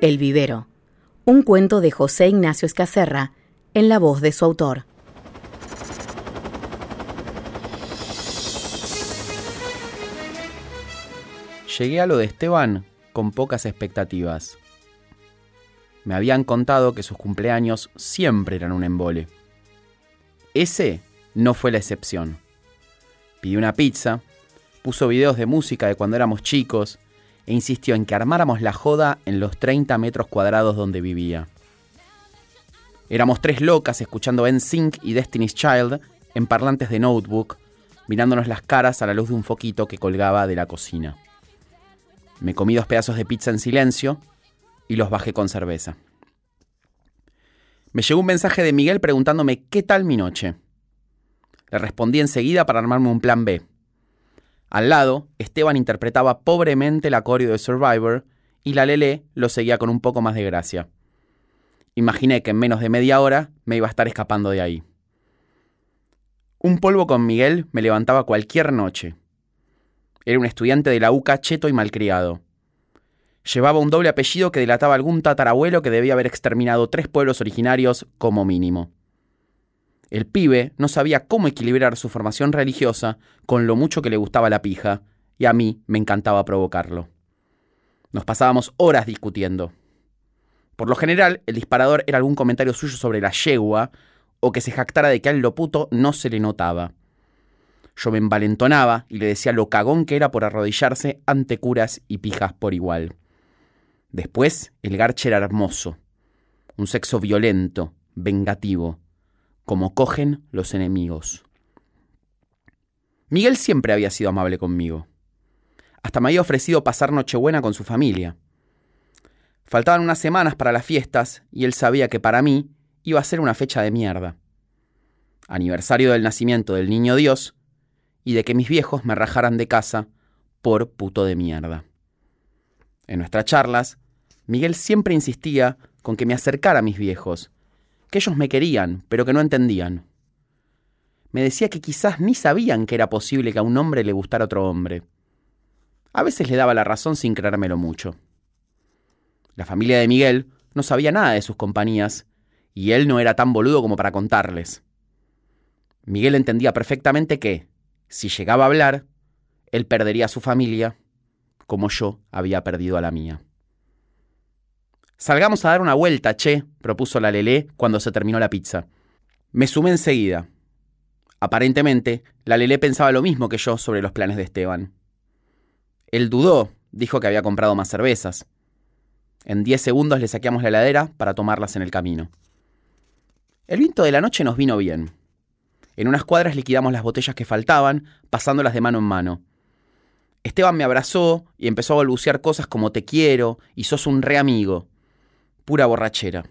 El vivero. Un cuento de José Ignacio Escacerra en la voz de su autor. Llegué a lo de Esteban con pocas expectativas. Me habían contado que sus cumpleaños siempre eran un embole. Ese no fue la excepción. Pidió una pizza, puso videos de música de cuando éramos chicos e insistió en que armáramos la joda en los 30 metros cuadrados donde vivía. Éramos tres locas escuchando NSYNC y Destiny's Child en parlantes de notebook, mirándonos las caras a la luz de un foquito que colgaba de la cocina. Me comí dos pedazos de pizza en silencio y los bajé con cerveza. Me llegó un mensaje de Miguel preguntándome qué tal mi noche. Le respondí enseguida para armarme un plan B. Al lado, Esteban interpretaba pobremente el acorio de Survivor y la Lele lo seguía con un poco más de gracia. Imaginé que en menos de media hora me iba a estar escapando de ahí. Un polvo con Miguel me levantaba cualquier noche. Era un estudiante de la UCA cheto y malcriado. Llevaba un doble apellido que delataba algún tatarabuelo que debía haber exterminado tres pueblos originarios como mínimo. El pibe no sabía cómo equilibrar su formación religiosa con lo mucho que le gustaba la pija, y a mí me encantaba provocarlo. Nos pasábamos horas discutiendo. Por lo general, el disparador era algún comentario suyo sobre la yegua, o que se jactara de que al lo puto no se le notaba. Yo me envalentonaba y le decía lo cagón que era por arrodillarse ante curas y pijas por igual. Después, el garche era hermoso. Un sexo violento, vengativo, como cogen los enemigos. Miguel siempre había sido amable conmigo. Hasta me había ofrecido pasar Nochebuena con su familia. Faltaban unas semanas para las fiestas y él sabía que para mí iba a ser una fecha de mierda. Aniversario del nacimiento del niño Dios y de que mis viejos me rajaran de casa por puto de mierda. En nuestras charlas, Miguel siempre insistía con que me acercara a mis viejos, que ellos me querían, pero que no entendían. Me decía que quizás ni sabían que era posible que a un hombre le gustara otro hombre. A veces le daba la razón sin creérmelo mucho. La familia de Miguel no sabía nada de sus compañías, y él no era tan boludo como para contarles. Miguel entendía perfectamente que, si llegaba a hablar, él perdería a su familia, como yo había perdido a la mía. Salgamos a dar una vuelta, che, propuso la Lelé cuando se terminó la pizza. Me sumé enseguida. Aparentemente, la Lelé pensaba lo mismo que yo sobre los planes de Esteban. Él dudó, dijo que había comprado más cervezas. En diez segundos le saqueamos la heladera para tomarlas en el camino. El viento de la noche nos vino bien. En unas cuadras liquidamos las botellas que faltaban, pasándolas de mano en mano. Esteban me abrazó y empezó a balbucear cosas como te quiero y sos un re amigo. Pura borrachera.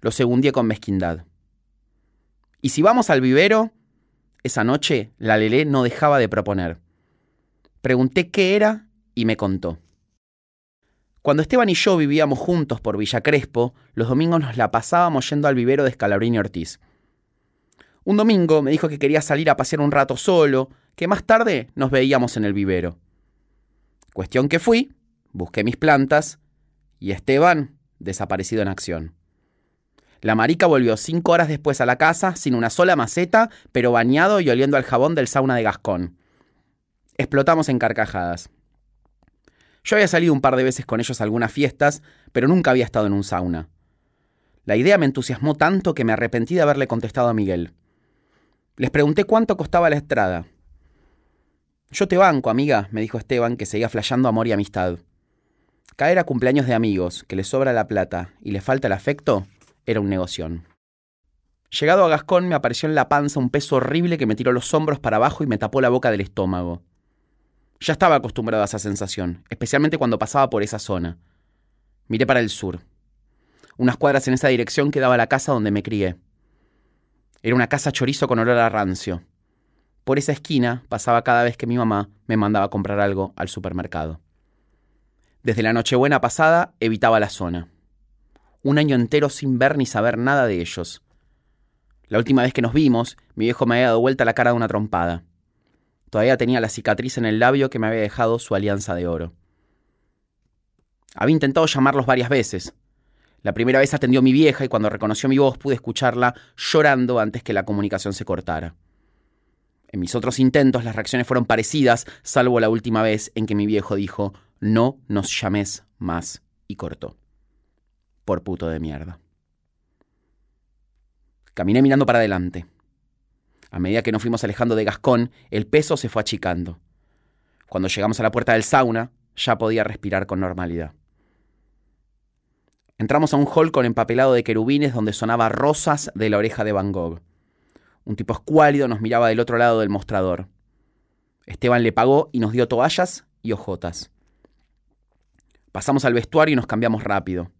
Lo segundí con mezquindad. ¿Y si vamos al vivero? Esa noche la Lelé no dejaba de proponer. Pregunté qué era y me contó. Cuando Esteban y yo vivíamos juntos por Villa Crespo, los domingos nos la pasábamos yendo al vivero de Scalabrini Ortiz. Un domingo me dijo que quería salir a pasear un rato solo, que más tarde nos veíamos en el vivero. Cuestión que fui, busqué mis plantas y Esteban desaparecido en acción. La marica volvió cinco horas después a la casa sin una sola maceta, pero bañado y oliendo al jabón del sauna de Gascón. Explotamos en carcajadas. Yo había salido un par de veces con ellos a algunas fiestas, pero nunca había estado en un sauna. La idea me entusiasmó tanto que me arrepentí de haberle contestado a Miguel. Les pregunté cuánto costaba la estrada. Yo te banco, amiga, me dijo Esteban, que seguía flayando amor y amistad. Caer a cumpleaños de amigos, que le sobra la plata y le falta el afecto, era un negoción. Llegado a Gascón me apareció en la panza un peso horrible que me tiró los hombros para abajo y me tapó la boca del estómago. Ya estaba acostumbrado a esa sensación, especialmente cuando pasaba por esa zona. Miré para el sur. Unas cuadras en esa dirección quedaba la casa donde me crié. Era una casa chorizo con olor a rancio. Por esa esquina pasaba cada vez que mi mamá me mandaba a comprar algo al supermercado. Desde la Nochebuena pasada evitaba la zona. Un año entero sin ver ni saber nada de ellos. La última vez que nos vimos, mi viejo me había dado vuelta la cara de una trompada. Todavía tenía la cicatriz en el labio que me había dejado su alianza de oro. Había intentado llamarlos varias veces. La primera vez atendió mi vieja y cuando reconoció mi voz pude escucharla llorando antes que la comunicación se cortara. En mis otros intentos las reacciones fueron parecidas, salvo la última vez en que mi viejo dijo, no nos llames más, y cortó. Por puto de mierda. Caminé mirando para adelante. A medida que nos fuimos alejando de Gascón, el peso se fue achicando. Cuando llegamos a la puerta del sauna, ya podía respirar con normalidad. Entramos a un hall con empapelado de querubines donde sonaba rosas de la oreja de Van Gogh. Un tipo escuálido nos miraba del otro lado del mostrador. Esteban le pagó y nos dio toallas y hojotas. Pasamos al vestuario y nos cambiamos rápido.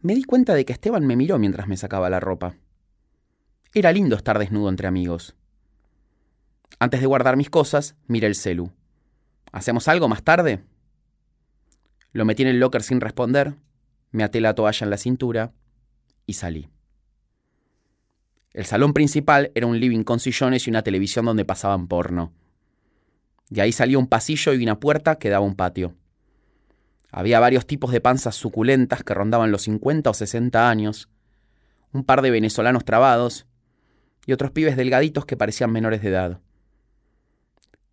Me di cuenta de que Esteban me miró mientras me sacaba la ropa. Era lindo estar desnudo entre amigos. Antes de guardar mis cosas, miré el celu. ¿Hacemos algo más tarde? Lo metí en el locker sin responder me até la toalla en la cintura y salí. El salón principal era un living con sillones y una televisión donde pasaban porno. De ahí salía un pasillo y una puerta que daba un patio. Había varios tipos de panzas suculentas que rondaban los 50 o 60 años, un par de venezolanos trabados y otros pibes delgaditos que parecían menores de edad.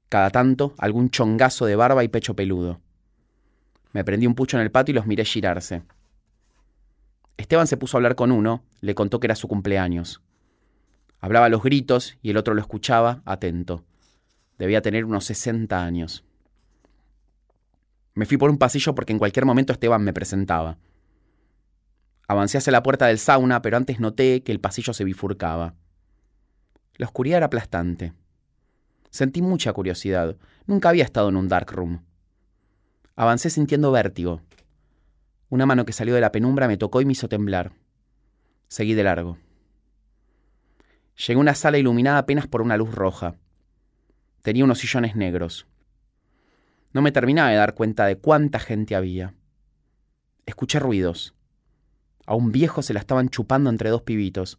Cada tanto algún chongazo de barba y pecho peludo. Me prendí un pucho en el patio y los miré girarse. Esteban se puso a hablar con uno, le contó que era su cumpleaños. Hablaba los gritos y el otro lo escuchaba, atento. Debía tener unos 60 años. Me fui por un pasillo porque en cualquier momento Esteban me presentaba. Avancé hacia la puerta del sauna, pero antes noté que el pasillo se bifurcaba. La oscuridad era aplastante. Sentí mucha curiosidad. Nunca había estado en un dark room. Avancé sintiendo vértigo. Una mano que salió de la penumbra me tocó y me hizo temblar. Seguí de largo. Llegué a una sala iluminada apenas por una luz roja. Tenía unos sillones negros. No me terminaba de dar cuenta de cuánta gente había. Escuché ruidos. A un viejo se la estaban chupando entre dos pibitos.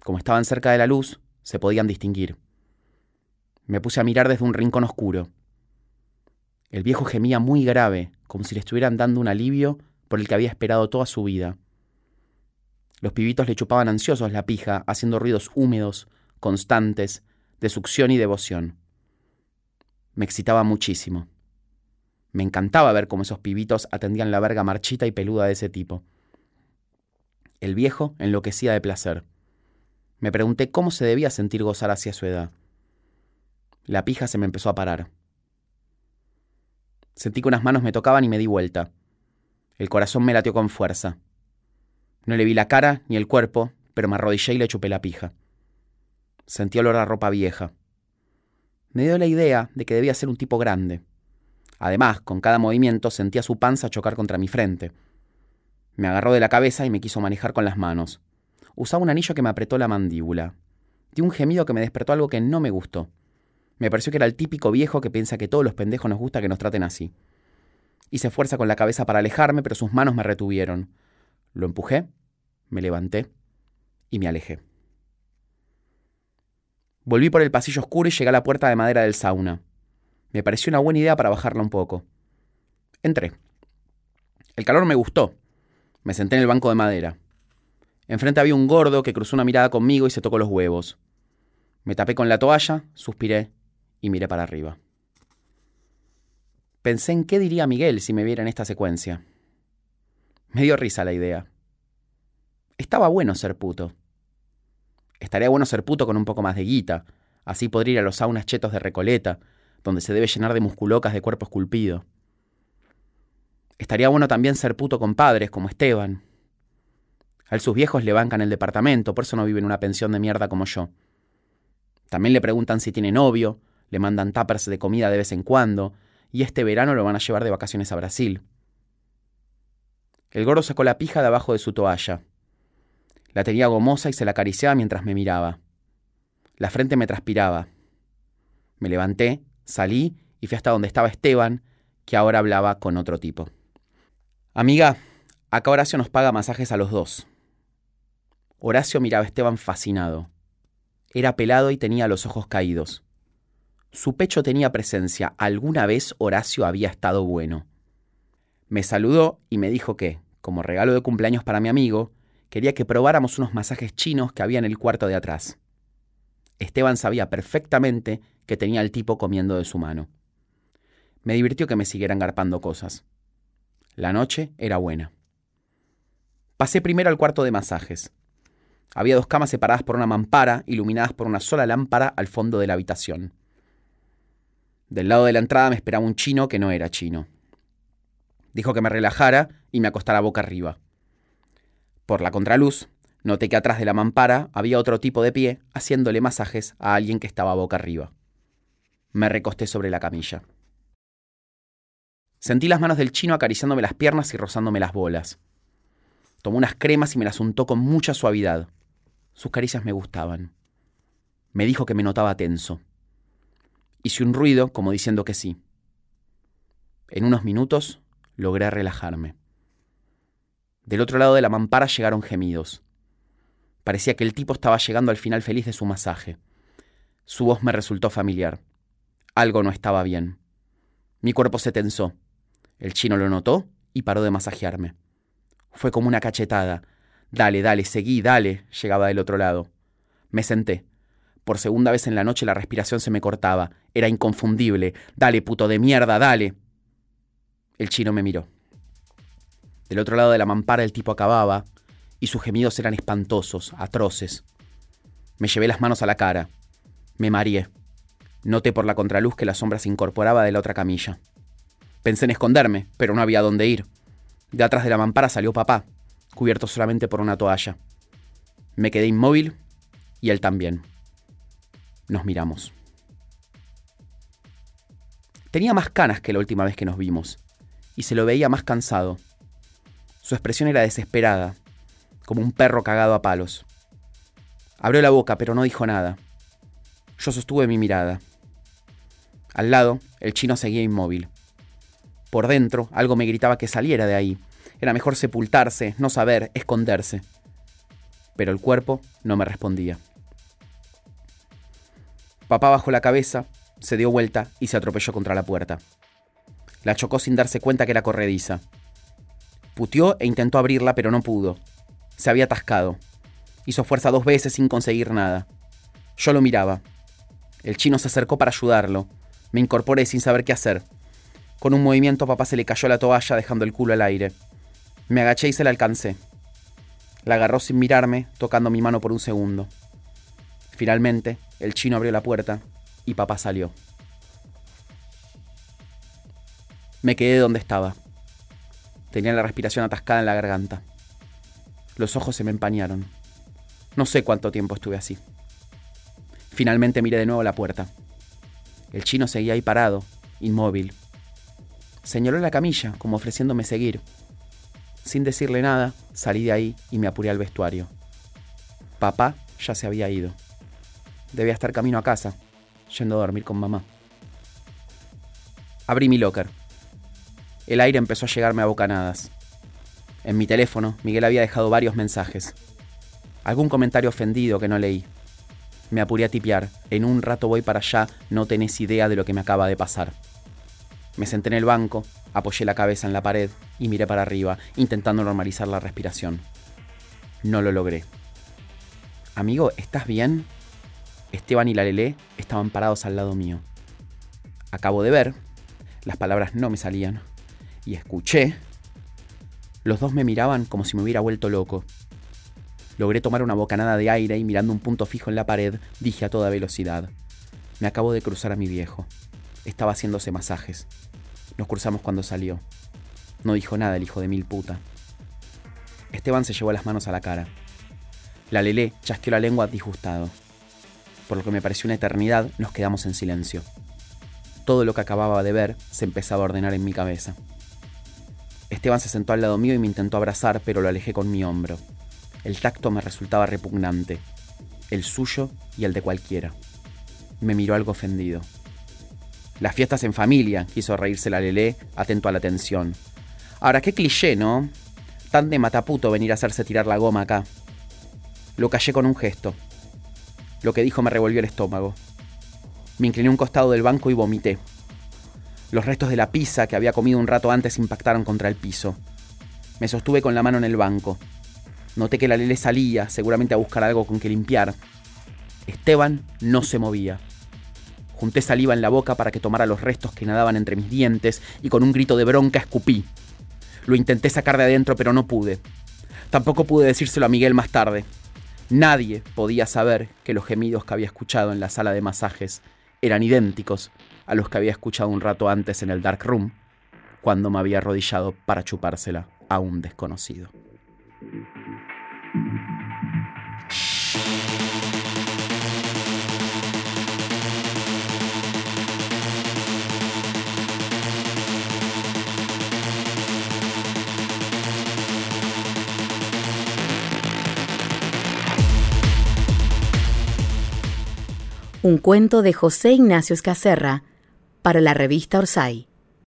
Como estaban cerca de la luz, se podían distinguir. Me puse a mirar desde un rincón oscuro. El viejo gemía muy grave, como si le estuvieran dando un alivio por el que había esperado toda su vida. Los pibitos le chupaban ansiosos la pija, haciendo ruidos húmedos, constantes, de succión y devoción. Me excitaba muchísimo. Me encantaba ver cómo esos pibitos atendían la verga marchita y peluda de ese tipo. El viejo enloquecía de placer. Me pregunté cómo se debía sentir gozar hacia su edad. La pija se me empezó a parar. Sentí que unas manos me tocaban y me di vuelta. El corazón me latió con fuerza. No le vi la cara ni el cuerpo, pero me arrodillé y le chupé la pija. Sentí olor a ropa vieja. Me dio la idea de que debía ser un tipo grande. Además, con cada movimiento sentía su panza chocar contra mi frente. Me agarró de la cabeza y me quiso manejar con las manos. Usaba un anillo que me apretó la mandíbula. Di un gemido que me despertó algo que no me gustó. Me pareció que era el típico viejo que piensa que todos los pendejos nos gusta que nos traten así. Hice fuerza con la cabeza para alejarme, pero sus manos me retuvieron. Lo empujé, me levanté y me alejé. Volví por el pasillo oscuro y llegué a la puerta de madera del sauna. Me pareció una buena idea para bajarla un poco. Entré. El calor me gustó. Me senté en el banco de madera. Enfrente había un gordo que cruzó una mirada conmigo y se tocó los huevos. Me tapé con la toalla, suspiré y miré para arriba. Pensé en qué diría Miguel si me viera en esta secuencia. Me dio risa la idea. Estaba bueno ser puto. Estaría bueno ser puto con un poco más de guita, así podría ir a los saunas chetos de Recoleta, donde se debe llenar de musculocas de cuerpo esculpido. Estaría bueno también ser puto con padres como Esteban. A sus viejos le bancan el departamento, por eso no vive en una pensión de mierda como yo. También le preguntan si tiene novio, le mandan tuppers de comida de vez en cuando, y este verano lo van a llevar de vacaciones a Brasil. El gordo sacó la pija de abajo de su toalla. La tenía gomosa y se la acariciaba mientras me miraba. La frente me transpiraba. Me levanté, salí y fui hasta donde estaba Esteban, que ahora hablaba con otro tipo. Amiga, acá Horacio nos paga masajes a los dos. Horacio miraba a Esteban fascinado. Era pelado y tenía los ojos caídos. Su pecho tenía presencia. Alguna vez Horacio había estado bueno. Me saludó y me dijo que, como regalo de cumpleaños para mi amigo, quería que probáramos unos masajes chinos que había en el cuarto de atrás. Esteban sabía perfectamente que tenía al tipo comiendo de su mano. Me divirtió que me siguieran garpando cosas. La noche era buena. Pasé primero al cuarto de masajes. Había dos camas separadas por una mampara, iluminadas por una sola lámpara al fondo de la habitación. Del lado de la entrada me esperaba un chino que no era chino. Dijo que me relajara y me acostara boca arriba. Por la contraluz, noté que atrás de la mampara había otro tipo de pie haciéndole masajes a alguien que estaba boca arriba. Me recosté sobre la camilla. Sentí las manos del chino acariciándome las piernas y rozándome las bolas. Tomó unas cremas y me las untó con mucha suavidad. Sus caricias me gustaban. Me dijo que me notaba tenso. Hice un ruido como diciendo que sí. En unos minutos logré relajarme. Del otro lado de la mampara llegaron gemidos. Parecía que el tipo estaba llegando al final feliz de su masaje. Su voz me resultó familiar. Algo no estaba bien. Mi cuerpo se tensó. El chino lo notó y paró de masajearme. Fue como una cachetada. Dale, dale, seguí, dale, llegaba del otro lado. Me senté. Por segunda vez en la noche la respiración se me cortaba. Era inconfundible. Dale, puto de mierda, dale. El chino me miró. Del otro lado de la mampara el tipo acababa, y sus gemidos eran espantosos, atroces. Me llevé las manos a la cara. Me mareé. Noté por la contraluz que la sombra se incorporaba de la otra camilla. Pensé en esconderme, pero no había dónde ir. De atrás de la mampara salió papá, cubierto solamente por una toalla. Me quedé inmóvil y él también. Nos miramos. Tenía más canas que la última vez que nos vimos y se lo veía más cansado. Su expresión era desesperada, como un perro cagado a palos. Abrió la boca, pero no dijo nada. Yo sostuve mi mirada. Al lado, el chino seguía inmóvil. Por dentro, algo me gritaba que saliera de ahí. Era mejor sepultarse, no saber, esconderse. Pero el cuerpo no me respondía. Papá bajó la cabeza, se dio vuelta y se atropelló contra la puerta. La chocó sin darse cuenta que era corrediza. Putió e intentó abrirla, pero no pudo. Se había atascado. Hizo fuerza dos veces sin conseguir nada. Yo lo miraba. El chino se acercó para ayudarlo. Me incorporé sin saber qué hacer. Con un movimiento papá se le cayó la toalla dejando el culo al aire. Me agaché y se la alcancé. La agarró sin mirarme, tocando mi mano por un segundo. Finalmente, el chino abrió la puerta y papá salió. Me quedé donde estaba. Tenía la respiración atascada en la garganta. Los ojos se me empañaron. No sé cuánto tiempo estuve así. Finalmente miré de nuevo la puerta. El chino seguía ahí parado, inmóvil. Señaló la camilla, como ofreciéndome seguir. Sin decirle nada, salí de ahí y me apuré al vestuario. Papá ya se había ido. Debía estar camino a casa, yendo a dormir con mamá. Abrí mi locker. El aire empezó a llegarme a bocanadas. En mi teléfono, Miguel había dejado varios mensajes. Algún comentario ofendido que no leí. Me apuré a tipear. En un rato voy para allá, no tenés idea de lo que me acaba de pasar. Me senté en el banco, apoyé la cabeza en la pared y miré para arriba, intentando normalizar la respiración. No lo logré. Amigo, ¿estás bien? Esteban y la Lelé estaban parados al lado mío. Acabo de ver, las palabras no me salían, y escuché. Los dos me miraban como si me hubiera vuelto loco. Logré tomar una bocanada de aire y mirando un punto fijo en la pared, dije a toda velocidad. Me acabo de cruzar a mi viejo. Estaba haciéndose masajes. Nos cruzamos cuando salió. No dijo nada el hijo de mil puta. Esteban se llevó las manos a la cara. La Lelé chasqueó la lengua disgustado. Por lo que me pareció una eternidad, nos quedamos en silencio. Todo lo que acababa de ver se empezaba a ordenar en mi cabeza. Esteban se sentó al lado mío y me intentó abrazar, pero lo alejé con mi hombro. El tacto me resultaba repugnante, el suyo y el de cualquiera. Me miró algo ofendido. Las fiestas en familia, quiso reírse la Lelé, atento a la tensión. Ahora, qué cliché, ¿no? Tan de mataputo venir a hacerse tirar la goma acá. Lo callé con un gesto. Lo que dijo me revolvió el estómago. Me incliné un costado del banco y vomité. Los restos de la pizza que había comido un rato antes impactaron contra el piso. Me sostuve con la mano en el banco. Noté que la Lele salía, seguramente a buscar algo con que limpiar. Esteban no se movía. Junté saliva en la boca para que tomara los restos que nadaban entre mis dientes y con un grito de bronca escupí. Lo intenté sacar de adentro, pero no pude. Tampoco pude decírselo a Miguel más tarde. Nadie podía saber que los gemidos que había escuchado en la sala de masajes eran idénticos a los que había escuchado un rato antes en el dark room, cuando me había arrodillado para chupársela a un desconocido. Un cuento de José Ignacio Escacerra para la revista Orsay.